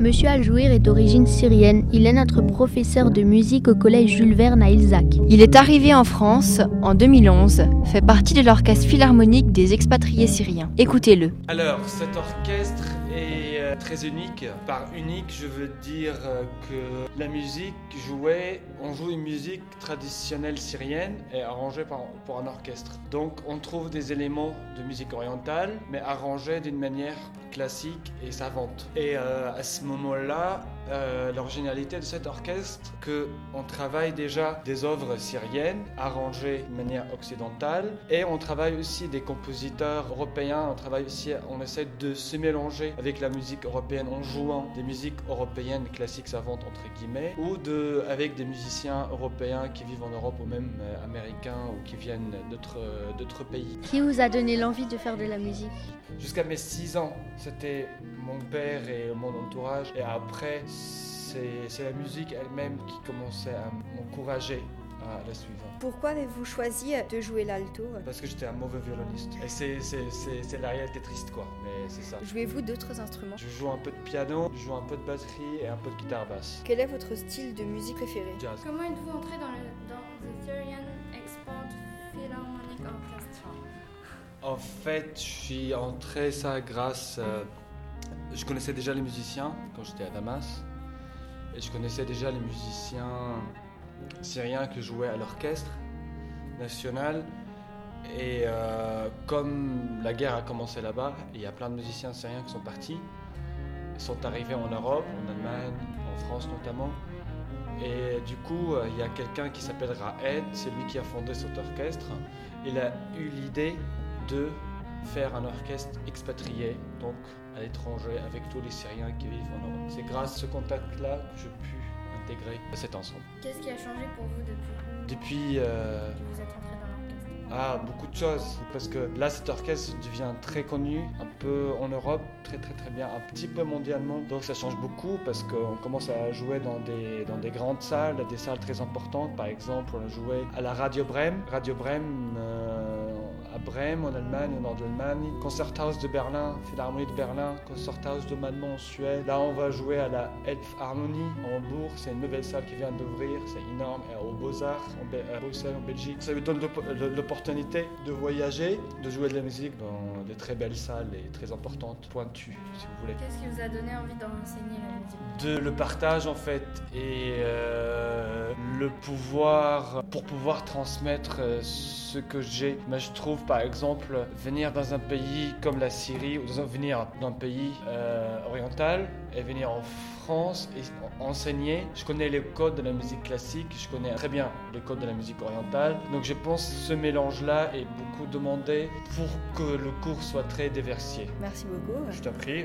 Monsieur Aljouir est d'origine syrienne. Il est notre professeur de musique au collège Jules Verne à Ilzac. Il est arrivé en France en 2011, fait partie de l'orchestre philharmonique des expatriés syriens. Écoutez-le. Alors, cet orchestre est euh, très unique. Par unique, je veux dire euh, que la musique jouée, on joue une musique traditionnelle syrienne et arrangée par, pour un orchestre. Donc, on trouve des éléments de musique orientale, mais arrangés d'une manière classique et savante. Et euh, à ce moment-là, euh, l'originalité de cet orchestre, que on travaille déjà des œuvres syriennes arrangées de manière occidentale, et on travaille aussi des compositeurs européens. On travaille aussi, on essaie de se mélanger avec la musique européenne en jouant des musiques européennes classiques savantes entre guillemets, ou de avec des musiciens européens qui vivent en Europe ou même euh, américains ou qui viennent d'autres d'autres pays. Qui vous a donné l'envie de faire de la musique? Jusqu'à mes 6 ans, c'était mon père et mon entourage. Et après, c'est la musique elle-même qui commençait à m'encourager à la suivre. Pourquoi avez-vous choisi de jouer l'alto? Parce que j'étais un mauvais violoniste. Et c'est la réalité triste, quoi. Mais c'est ça. Jouez-vous d'autres instruments? Je joue un peu de piano, je joue un peu de batterie et un peu de guitare basse. Quel est votre style de musique préféré? Jazz. Comment êtes-vous entré dans le dans the Syrian Export Philharmonic Orchestra? En fait, je suis entré ça grâce. euh, je connaissais déjà les musiciens quand j'étais à Damas. Et je connaissais déjà les musiciens syriens que jouaient à l'orchestre national. Et euh, comme la guerre a commencé là-bas, il y a plein de musiciens syriens qui sont partis, sont arrivés en Europe, en Allemagne, en France notamment. Et du coup, euh, il y a quelqu'un qui s'appelle Raed, c'est lui qui a fondé cet orchestre. Il a eu l'idée de faire un orchestre expatrié, donc à l'étranger, avec tous les Syriens qui vivent en Europe. C'est grâce à ce contact-là que j'ai pu intégrer cet ensemble. Qu'est-ce qui a changé pour vous depuis? Depuis euh, que vous êtes ah, beaucoup de choses. Parce que là, cet orchestre devient très connu, un peu en Europe, très très très bien, un petit peu mondialement. Donc ça change beaucoup parce qu'on commence à jouer dans des, dans des grandes salles, des salles très importantes. Par exemple, on a joué à la Radio Brême. Radio Brême euh, à Brême, en Allemagne, au nord de l'Allemagne. Concerthaus de Berlin, Philharmonie de Berlin, Concerthaus de Malmö en Suède. Là, on va jouer à la Elbphilharmonie en Hambourg. C'est une nouvelle salle qui vient d'ouvrir, c'est énorme. Et au Beaux-Arts, à Bruxelles, en Belgique. Ça lui donne l'op- l'opportunité de voyager, de jouer de la musique dans des très belles salles et très importantes, pointues, si vous voulez. Qu'est-ce qui vous a donné envie d'enseigner la musique? De le partage en fait et euh, le pouvoir pour pouvoir transmettre euh, ce que j'ai. Mais je trouve par exemple venir dans un pays comme la Syrie ou venir dans un pays euh, oriental et venir en France et en- enseigner. Je connais les codes de la musique classique, je connais très bien les codes de la musique orientale. Donc je pense ce mélange-là est beaucoup demandé pour que le cours soit très diversifié. Merci beaucoup. Je t'en prie.